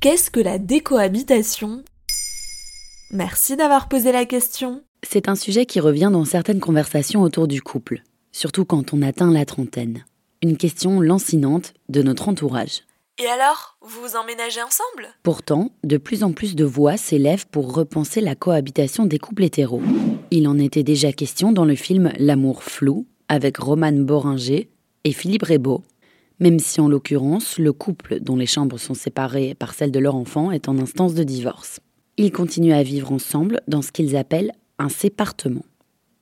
Qu'est-ce que la décohabitation? Merci d'avoir posé la question. C'est un sujet qui revient dans certaines conversations autour du couple, surtout quand on atteint la trentaine. Une question lancinante de notre entourage. Et alors, vous vous emménagez ensemble? Pourtant, de plus en plus de voix s'élèvent pour repenser la cohabitation des couples hétéros. Il en était déjà question dans le film L'amour flou, avec Roman Boringer et Philippe Rebaud, même si en l'occurrence, le couple dont les chambres sont séparées par celles de leur enfant est en instance de divorce. Ils continuent à vivre ensemble dans ce qu'ils appellent un sépartement.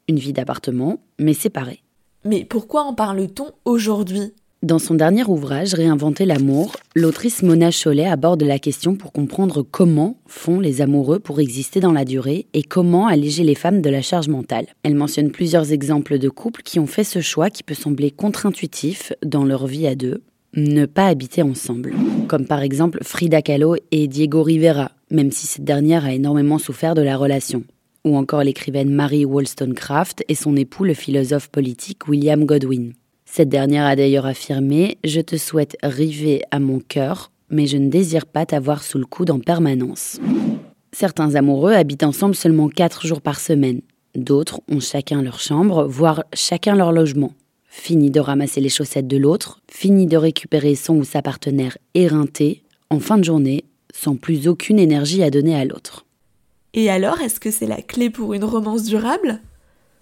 Une vie d'appartement, mais séparée. Mais pourquoi en parle-t-on aujourd'hui? Dans son dernier ouvrage Réinventer l'amour, l'autrice Mona Chollet aborde la question pour comprendre comment font les amoureux pour exister dans la durée et comment alléger les femmes de la charge mentale. Elle mentionne plusieurs exemples de couples qui ont fait ce choix qui peut sembler contre-intuitif dans leur vie à deux, ne pas habiter ensemble. Comme par exemple Frida Kahlo et Diego Rivera, même si cette dernière a énormément souffert de la relation. Ou encore l'écrivaine Mary Wollstonecraft et son époux le philosophe politique William Godwin. Cette dernière a d'ailleurs affirmé Je te souhaite river à mon cœur, mais je ne désire pas t'avoir sous le coude en permanence. Certains amoureux habitent ensemble seulement 4 jours par semaine. D'autres ont chacun leur chambre, voire chacun leur logement. Fini de ramasser les chaussettes de l'autre, fini de récupérer son ou sa partenaire éreinté, en fin de journée, sans plus aucune énergie à donner à l'autre. Et alors, est-ce que c'est la clé pour une romance durable?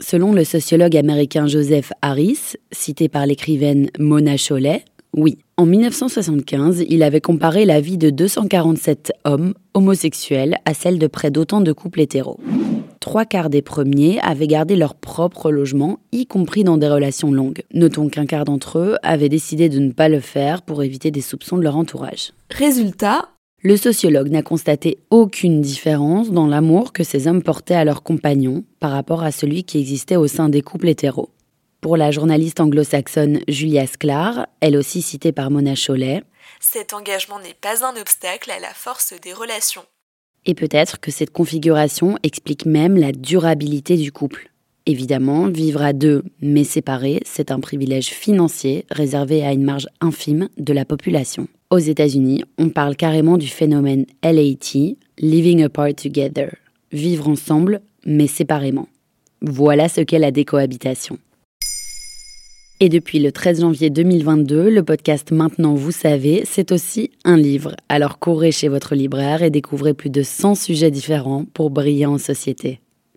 Selon le sociologue américain Joseph Harris, cité par l'écrivaine Mona Chollet, oui. En 1975, il avait comparé la vie de 247 hommes homosexuels à celle de près d'autant de couples hétéros. Trois quarts des premiers avaient gardé leur propre logement, y compris dans des relations longues. Notons qu'un quart d'entre eux avaient décidé de ne pas le faire pour éviter des soupçons de leur entourage. Résultat, le sociologue n'a constaté aucune différence dans l'amour que ces hommes portaient à leurs compagnons par rapport à celui qui existait au sein des couples hétéros. Pour la journaliste anglo-saxonne Julia Sklar, elle aussi citée par Mona Chollet, cet engagement n'est pas un obstacle à la force des relations. Et peut-être que cette configuration explique même la durabilité du couple. Évidemment, vivre à deux mais séparés, c'est un privilège financier réservé à une marge infime de la population. Aux États-Unis, on parle carrément du phénomène LAT, Living Apart Together, vivre ensemble mais séparément. Voilà ce qu'est la décohabitation. Et depuis le 13 janvier 2022, le podcast Maintenant vous savez, c'est aussi un livre. Alors courez chez votre libraire et découvrez plus de 100 sujets différents pour briller en société.